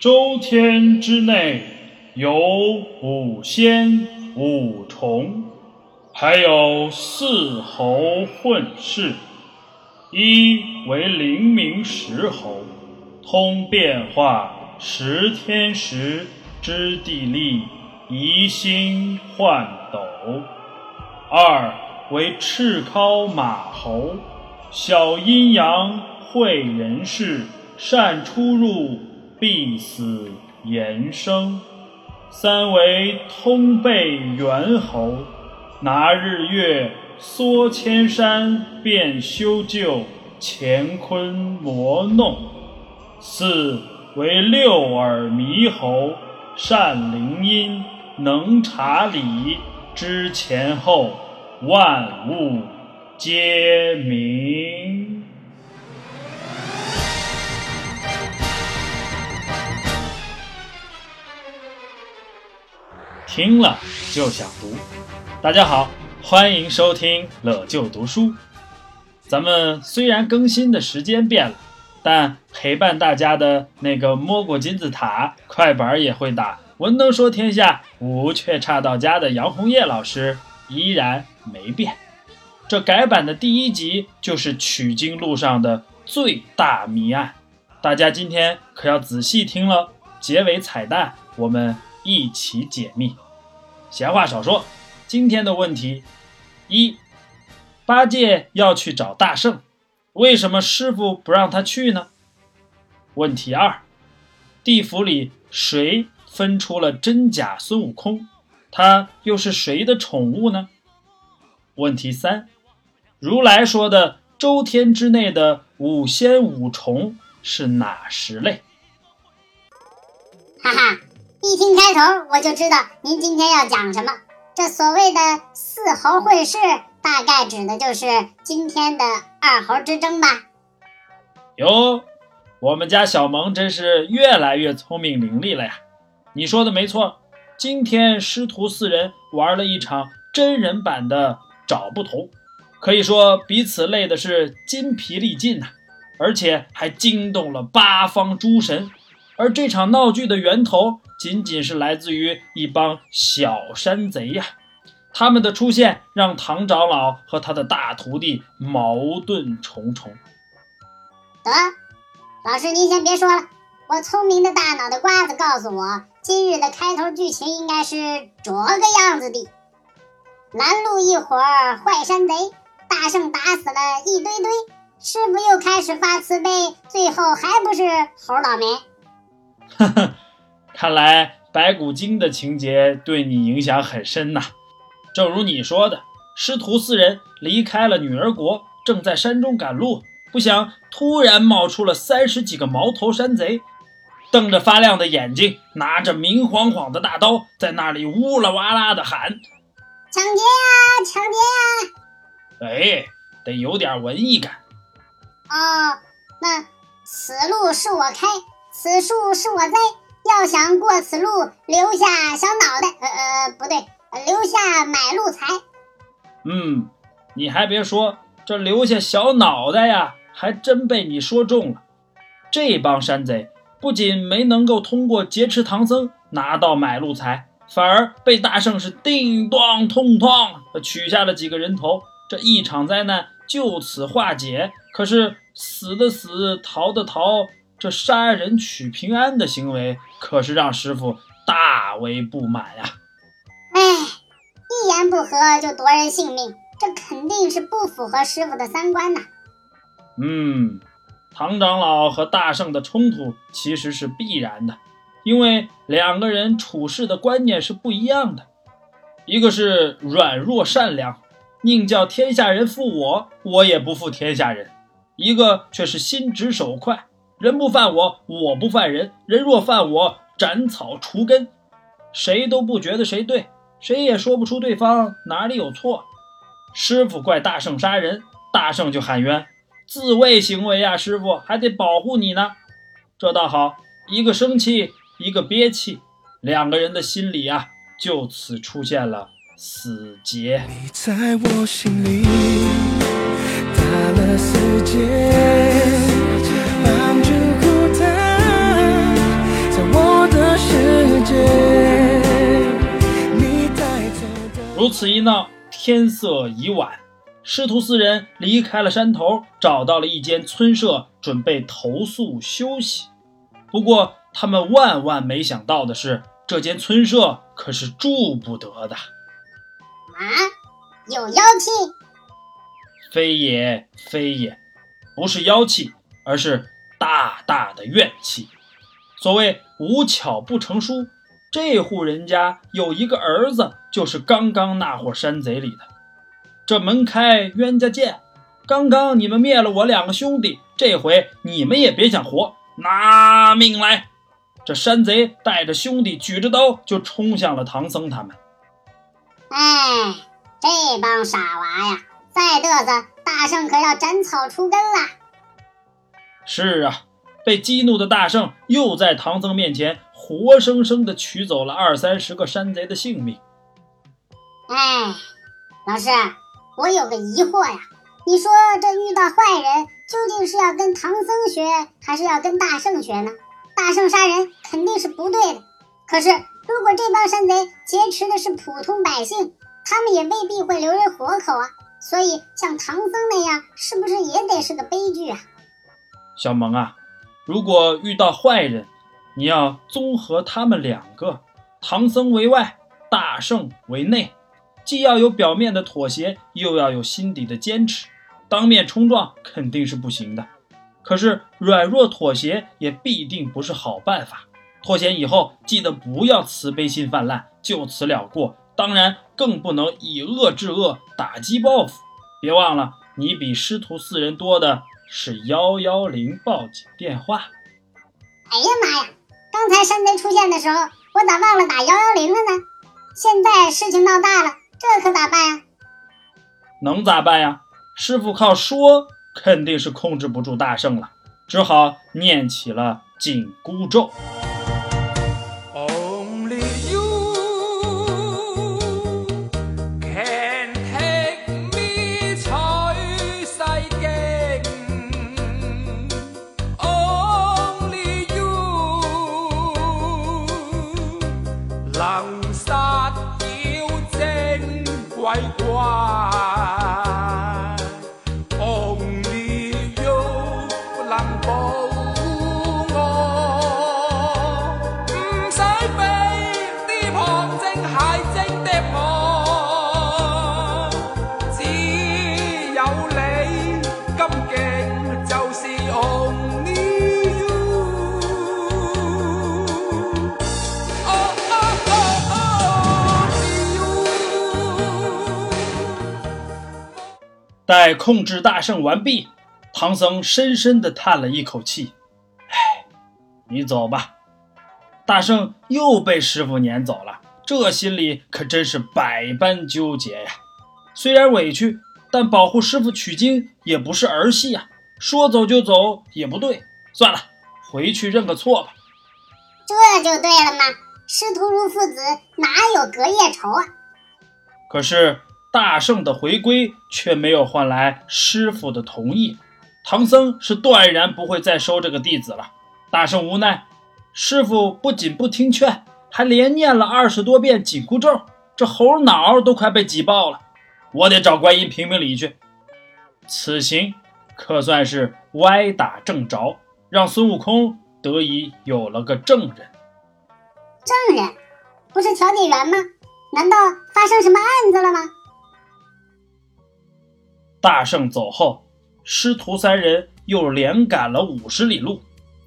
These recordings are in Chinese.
周天之内有五仙五虫，还有四猴混世。一为灵明石猴，通变化十天时之地利，移星换斗；二为赤尻马猴，小阴阳会人事，善出入，必死延生；三为通背猿猴，拿日月。缩千山，便修旧，乾坤魔弄；四为六耳猕猴，善灵音，能察理，知前后，万物皆明。听了就想读。大家好。欢迎收听乐就读书。咱们虽然更新的时间变了，但陪伴大家的那个摸过金字塔、快板也会打、文能说天下、武却差到家的杨红叶老师依然没变。这改版的第一集就是取经路上的最大谜案，大家今天可要仔细听了。结尾彩蛋，我们一起解密。闲话少说。今天的问题一：八戒要去找大圣，为什么师傅不让他去呢？问题二：地府里谁分出了真假孙悟空？他又是谁的宠物呢？问题三：如来说的周天之内的五仙五虫是哪十类？哈哈，一听开头我就知道您今天要讲什么。这所谓的四猴会试，大概指的就是今天的二猴之争吧？哟，我们家小萌真是越来越聪明伶俐了呀！你说的没错，今天师徒四人玩了一场真人版的找不同，可以说彼此累的是筋疲力尽呐，而且还惊动了八方诸神。而这场闹剧的源头。仅仅是来自于一帮小山贼呀，他们的出现让唐长老和他的大徒弟矛盾重重。得，老师您先别说了，我聪明的大脑袋瓜子告诉我，今日的开头剧情应该是这个样子的：拦路一伙坏山贼，大圣打死了一堆堆，师傅又开始发慈悲，最后还不是猴倒霉？哈哈。看来白骨精的情节对你影响很深呐。正如你说的，师徒四人离开了女儿国，正在山中赶路，不想突然冒出了三十几个毛头山贼，瞪着发亮的眼睛，拿着明晃晃的大刀，在那里呜啦哇啦的喊：“抢劫呀，抢劫呀！”哎，得有点文艺感。哦，那此路是我开，此树是我栽。要想过此路，留下小脑袋，呃呃，不对，留下买路财。嗯，你还别说，这留下小脑袋呀，还真被你说中了。这帮山贼不仅没能够通过劫持唐僧拿到买路财，反而被大圣是叮当痛痛取下了几个人头，这一场灾难就此化解。可是死的死，逃的逃。这杀人取平安的行为，可是让师傅大为不满呀！哎，一言不合就夺人性命，这肯定是不符合师傅的三观呐。嗯，唐长老和大圣的冲突其实是必然的，因为两个人处事的观念是不一样的。一个是软弱善良，宁叫天下人负我，我也不负天下人；一个却是心直手快。人不犯我，我不犯人。人若犯我，斩草除根。谁都不觉得谁对，谁也说不出对方哪里有错。师傅怪大圣杀人，大圣就喊冤，自卫行为啊！师傅还得保护你呢。这倒好，一个生气，一个憋气，两个人的心里啊，就此出现了死结。你在我心里打了死结。此一闹，天色已晚，师徒四人离开了山头，找到了一间村舍，准备投宿休息。不过，他们万万没想到的是，这间村舍可是住不得的。啊，有妖气？非也，非也，不是妖气，而是大大的怨气。所谓无巧不成书，这户人家有一个儿子，就是刚刚那伙山贼里的。这门开冤家见，刚刚你们灭了我两个兄弟，这回你们也别想活，拿命来！这山贼带着兄弟，举着刀就冲向了唐僧他们。哎，这帮傻娃呀，再嘚瑟，大圣可要斩草除根了。是啊，被激怒的大圣又在唐僧面前活生生的取走了二三十个山贼的性命。哎，老师，我有个疑惑呀，你说这遇到坏人，究竟是要跟唐僧学，还是要跟大圣学呢？大圣杀人肯定是不对的，可是如果这帮山贼劫持的是普通百姓，他们也未必会留人活口啊。所以像唐僧那样，是不是也得是个悲剧啊？小萌啊，如果遇到坏人，你要综合他们两个，唐僧为外，大圣为内，既要有表面的妥协，又要有心底的坚持，当面冲撞肯定是不行的。可是软弱妥协也必定不是好办法。脱险以后，记得不要慈悲心泛滥，就此了过。当然，更不能以恶制恶，打击报复。别忘了，你比师徒四人多的是幺幺零报警电话。哎呀妈呀！刚才山贼出现的时候，我咋忘了打幺幺零了呢？现在事情闹大了，这可咋办呀？能咋办呀？师傅靠说。肯定是控制不住大圣了，只好念起了紧箍咒。待控制大圣完毕，唐僧深深地叹了一口气：“哎，你走吧。”大圣又被师傅撵走了，这心里可真是百般纠结呀。虽然委屈，但保护师傅取经也不是儿戏啊。说走就走也不对，算了，回去认个错吧。这就对了嘛，师徒如父子，哪有隔夜仇啊？可是。大圣的回归却没有换来师傅的同意，唐僧是断然不会再收这个弟子了。大圣无奈，师傅不仅不听劝，还连念了二十多遍紧箍咒，这猴脑都快被挤爆了。我得找观音评评理去。此行可算是歪打正着，让孙悟空得以有了个证人。证人不是调解员吗？难道发生什么案子了吗？大圣走后，师徒三人又连赶了五十里路。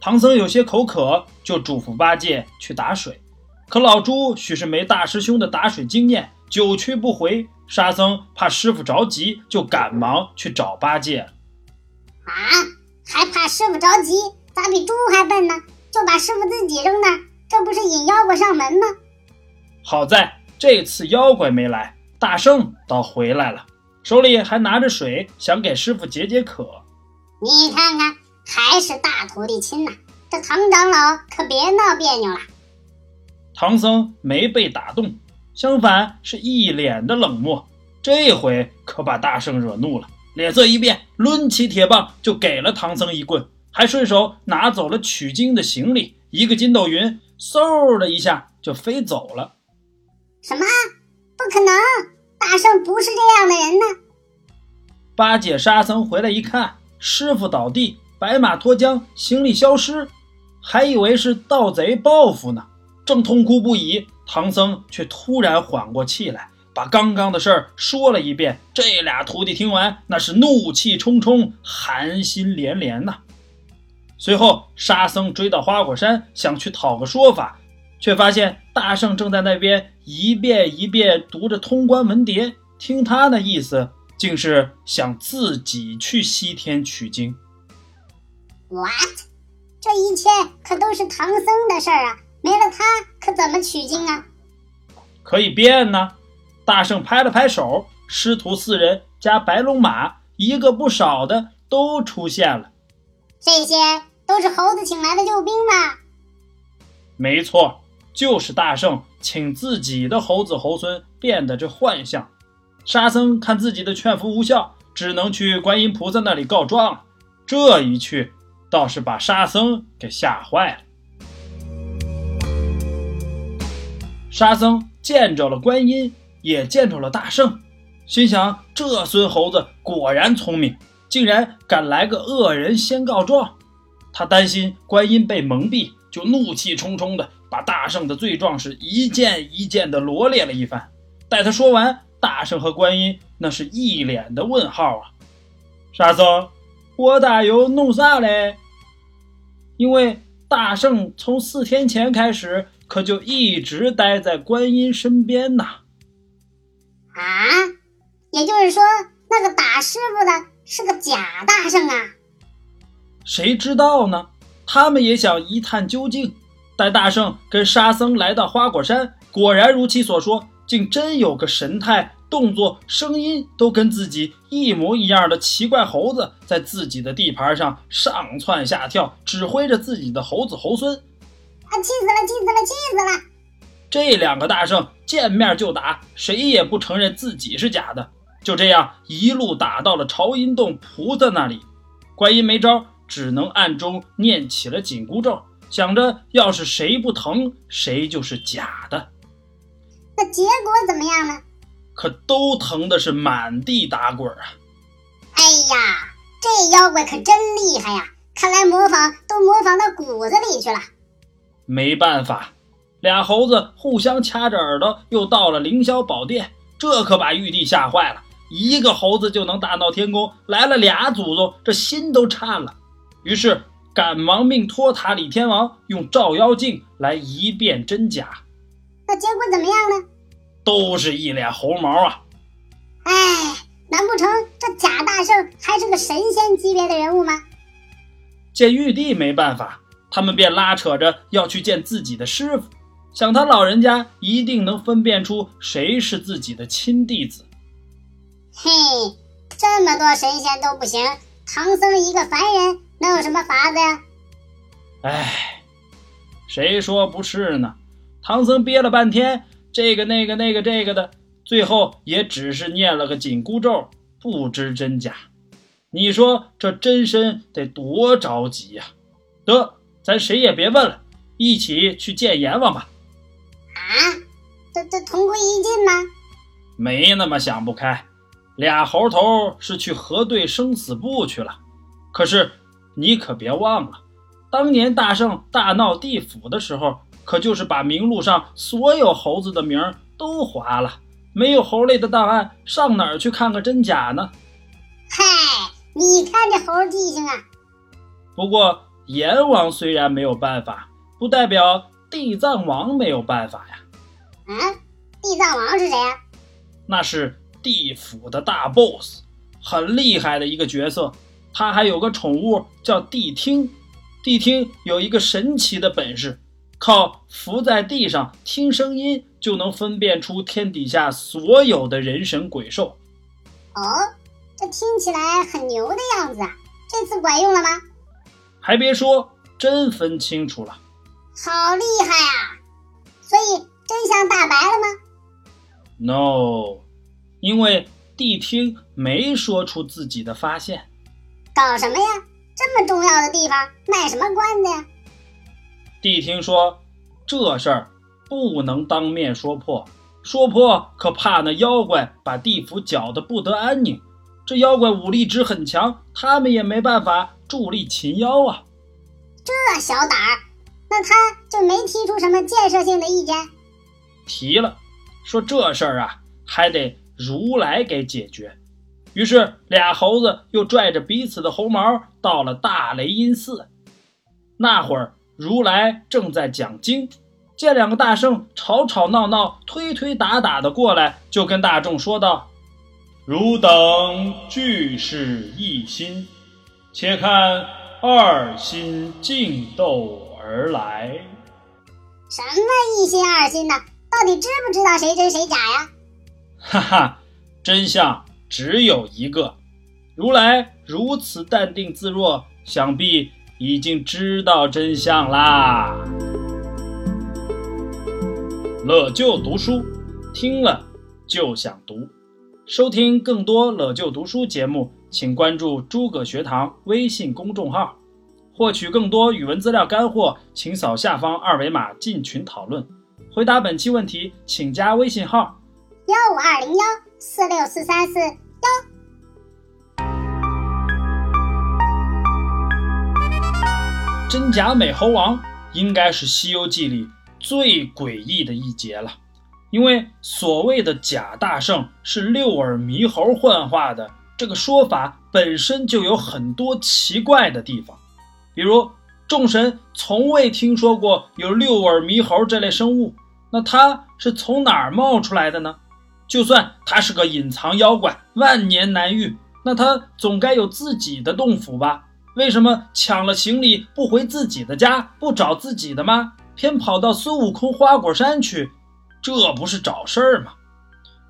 唐僧有些口渴，就嘱咐八戒去打水。可老猪许是没大师兄的打水经验，久去不回。沙僧怕师傅着急，就赶忙去找八戒。啊，还怕师傅着急？咋比猪还笨呢？就把师傅自己扔那儿，这不是引妖怪上门吗？好在这次妖怪没来，大圣倒回来了。手里还拿着水，想给师傅解解渴。你看看，还是大徒弟亲呐！这唐长老可别闹别扭了。唐僧没被打动，相反是一脸的冷漠。这回可把大圣惹怒了，脸色一变，抡起铁棒就给了唐僧一棍，还顺手拿走了取经的行李，一个筋斗云，嗖的一下就飞走了。什么？不可能！大圣不是这样的人呢。八戒、沙僧回来一看，师傅倒地，白马脱缰，行李消失，还以为是盗贼报复呢，正痛哭不已。唐僧却突然缓过气来，把刚刚的事儿说了一遍。这俩徒弟听完，那是怒气冲冲，寒心连连呐。随后，沙僧追到花果山，想去讨个说法，却发现大圣正在那边一遍一遍读着通关文牒。听他那意思，竟是想自己去西天取经。What？这一切可都是唐僧的事儿啊！没了他，可怎么取经啊？可以变呢！大圣拍了拍手，师徒四人加白龙马，一个不少的都出现了。这些都是猴子请来的救兵吗？没错，就是大圣请自己的猴子猴孙变的这幻象。沙僧看自己的劝服无效，只能去观音菩萨那里告状。这一去，倒是把沙僧给吓坏了。沙僧见着了观音，也见着了大圣，心想：这孙猴子果然聪明，竟然敢来个恶人先告状。他担心观音被蒙蔽，就怒气冲冲的把大圣的罪状是一件一件的罗列了一番。待他说完，大圣和观音那是一脸的问号啊！沙僧，我大有弄啥嘞？因为大圣从四天前开始。可就一直待在观音身边呐。啊，也就是说，那个打师傅的是个假大圣啊？谁知道呢？他们也想一探究竟。待大圣跟沙僧来到花果山，果然如其所说，竟真有个神态、动作、声音都跟自己一模一样的奇怪猴子，在自己的地盘上上窜下跳，指挥着自己的猴子猴孙。啊！气死了！气死了！气死了！这两个大圣见面就打，谁也不承认自己是假的。就这样一路打到了朝阴洞菩萨那里，观音没招，只能暗中念起了紧箍咒，想着要是谁不疼，谁就是假的。那结果怎么样呢？可都疼的是满地打滚啊！哎呀，这妖怪可真厉害呀！看来模仿都模仿到骨子里去了。没办法，俩猴子互相掐着耳朵，又到了凌霄宝殿，这可把玉帝吓坏了。一个猴子就能大闹天宫，来了俩祖宗，这心都颤了。于是赶忙命托塔李天王用照妖镜来一辨真假。那结果怎么样呢？都是一脸猴毛啊！哎，难不成这贾大圣还是个神仙级别的人物吗？见玉帝没办法。他们便拉扯着要去见自己的师傅，想他老人家一定能分辨出谁是自己的亲弟子。嘿，这么多神仙都不行，唐僧一个凡人能有什么法子呀？哎，谁说不是呢？唐僧憋了半天，这个那个那个这个的，最后也只是念了个紧箍咒，不知真假。你说这真身得多着急呀？得。咱谁也别问了，一起去见阎王吧！啊，这这同归于尽吗？没那么想不开，俩猴头是去核对生死簿去了。可是你可别忘了，当年大圣大闹地府的时候，可就是把名录上所有猴子的名都划了，没有猴类的档案，上哪儿去看个真假呢？嗨，你看这猴记性啊！不过。阎王虽然没有办法，不代表地藏王没有办法呀。嗯，地藏王是谁呀？那是地府的大 boss，很厉害的一个角色。他还有个宠物叫谛听，谛听有一个神奇的本事，靠伏在地上听声音就能分辨出天底下所有的人神鬼兽。哦，这听起来很牛的样子啊！这次管用了吗？还别说，真分清楚了，好厉害啊！所以真相大白了吗？No，因为谛听没说出自己的发现。搞什么呀？这么重要的地方卖什么关子呀？谛听说，这事儿不能当面说破，说破可怕那妖怪把地府搅得不得安宁。这妖怪武力值很强，他们也没办法助力擒妖啊。这小胆儿，那他就没提出什么建设性的意见？提了，说这事儿啊，还得如来给解决。于是俩猴子又拽着彼此的猴毛到了大雷音寺。那会儿如来正在讲经，见两个大圣吵吵闹闹、推推打打的过来，就跟大众说道：“汝等俱是一心，且看二心竞斗而来。”什么一心二心的？到底知不知道谁真谁假呀？哈哈，真相。只有一个，如来如此淡定自若，想必已经知道真相啦。乐就读书，听了就想读。收听更多乐就读书节目，请关注诸葛学堂微信公众号。获取更多语文资料干货，请扫下方二维码进群讨论。回答本期问题，请加微信号：幺五二零幺。四六四三四幺，真假美猴王应该是《西游记》里最诡异的一节了，因为所谓的假大圣是六耳猕猴幻化的，这个说法本身就有很多奇怪的地方，比如众神从未听说过有六耳猕猴这类生物，那他是从哪儿冒出来的呢？就算他是个隐藏妖怪，万年难遇，那他总该有自己的洞府吧？为什么抢了行李不回自己的家，不找自己的妈，偏跑到孙悟空花果山去？这不是找事儿吗？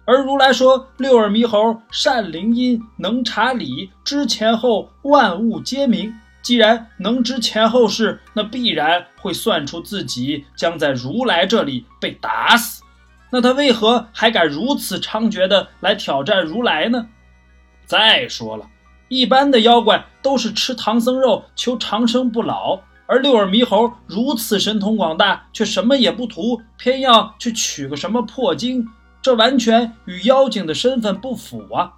而如来说六耳猕猴善灵音，能察理，知前后万物皆明。既然能知前后事，那必然会算出自己将在如来这里被打死。那他为何还敢如此猖獗的来挑战如来呢？再说了，一般的妖怪都是吃唐僧肉求长生不老，而六耳猕猴如此神通广大，却什么也不图，偏要去取个什么破经，这完全与妖精的身份不符啊！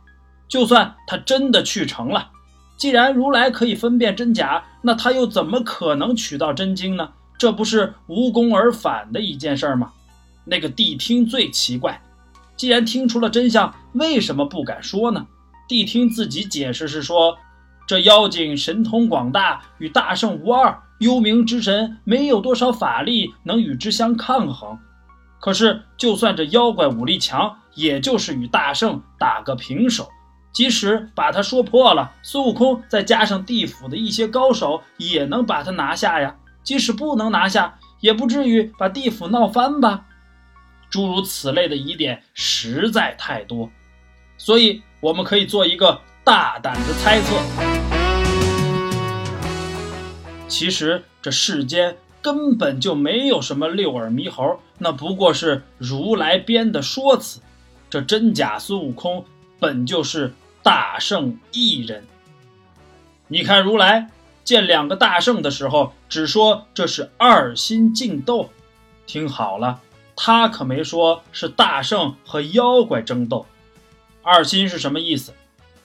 就算他真的去成了，既然如来可以分辨真假，那他又怎么可能取到真经呢？这不是无功而返的一件事吗？那个谛听最奇怪，既然听出了真相，为什么不敢说呢？谛听自己解释是说，这妖精神通广大，与大圣无二，幽冥之神没有多少法力能与之相抗衡。可是，就算这妖怪武力强，也就是与大圣打个平手。即使把他说破了，孙悟空再加上地府的一些高手，也能把他拿下呀。即使不能拿下，也不至于把地府闹翻吧。诸如此类的疑点实在太多，所以我们可以做一个大胆的猜测：其实这世间根本就没有什么六耳猕猴，那不过是如来编的说辞。这真假孙悟空本就是大圣一人。你看如来见两个大圣的时候，只说这是二心竞斗，听好了。他可没说是大圣和妖怪争斗，二心是什么意思？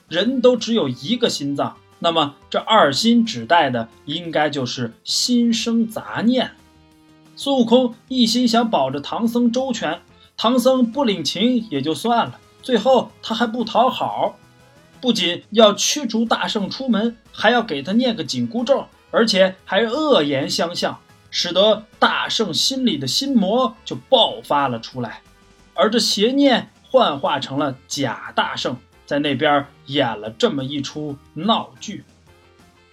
人都只有一个心脏，那么这二心指代的应该就是心生杂念。孙悟空一心想保着唐僧周全，唐僧不领情也就算了，最后他还不讨好，不仅要驱逐大圣出门，还要给他念个紧箍咒，而且还恶言相向。使得大圣心里的心魔就爆发了出来，而这邪念幻化成了假大圣，在那边演了这么一出闹剧。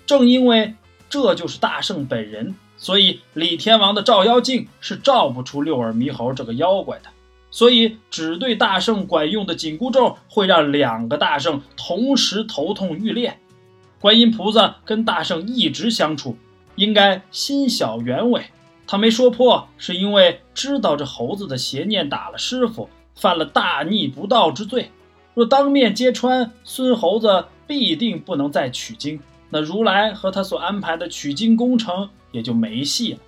正因为这就是大圣本人，所以李天王的照妖镜是照不出六耳猕猴这个妖怪的。所以只对大圣管用的紧箍咒会让两个大圣同时头痛欲裂。观音菩萨跟大圣一直相处。应该心小原委，他没说破，是因为知道这猴子的邪念打了师傅，犯了大逆不道之罪。若当面揭穿，孙猴子必定不能再取经，那如来和他所安排的取经工程也就没戏了。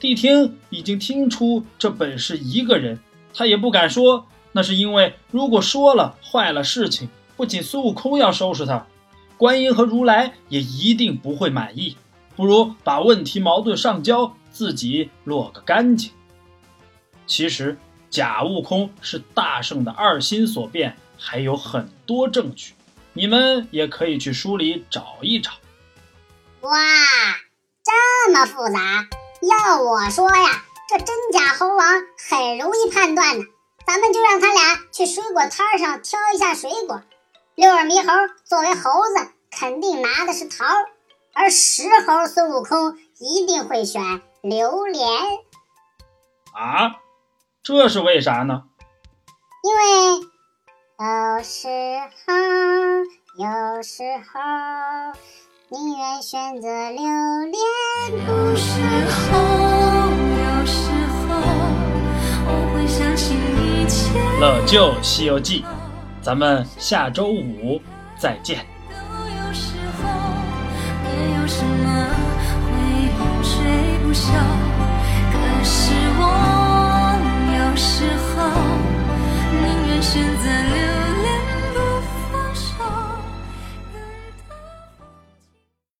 谛听已经听出这本是一个人，他也不敢说那是因为如果说了坏了事情，不仅孙悟空要收拾他，观音和如来也一定不会满意。不如把问题矛盾上交，自己落个干净。其实假悟空是大圣的二心所变，还有很多证据，你们也可以去书里找一找。哇，这么复杂！要我说呀，这真假猴王很容易判断的。咱们就让他俩去水果摊上挑一下水果。六耳猕猴作为猴子，肯定拿的是桃，而石猴孙悟空一定会选榴莲。啊，这是为啥呢？因为有时候，有时候宁愿选择榴莲。有时候，有时候我会相信一切。乐就《西游记》，咱们下周五再见。笑。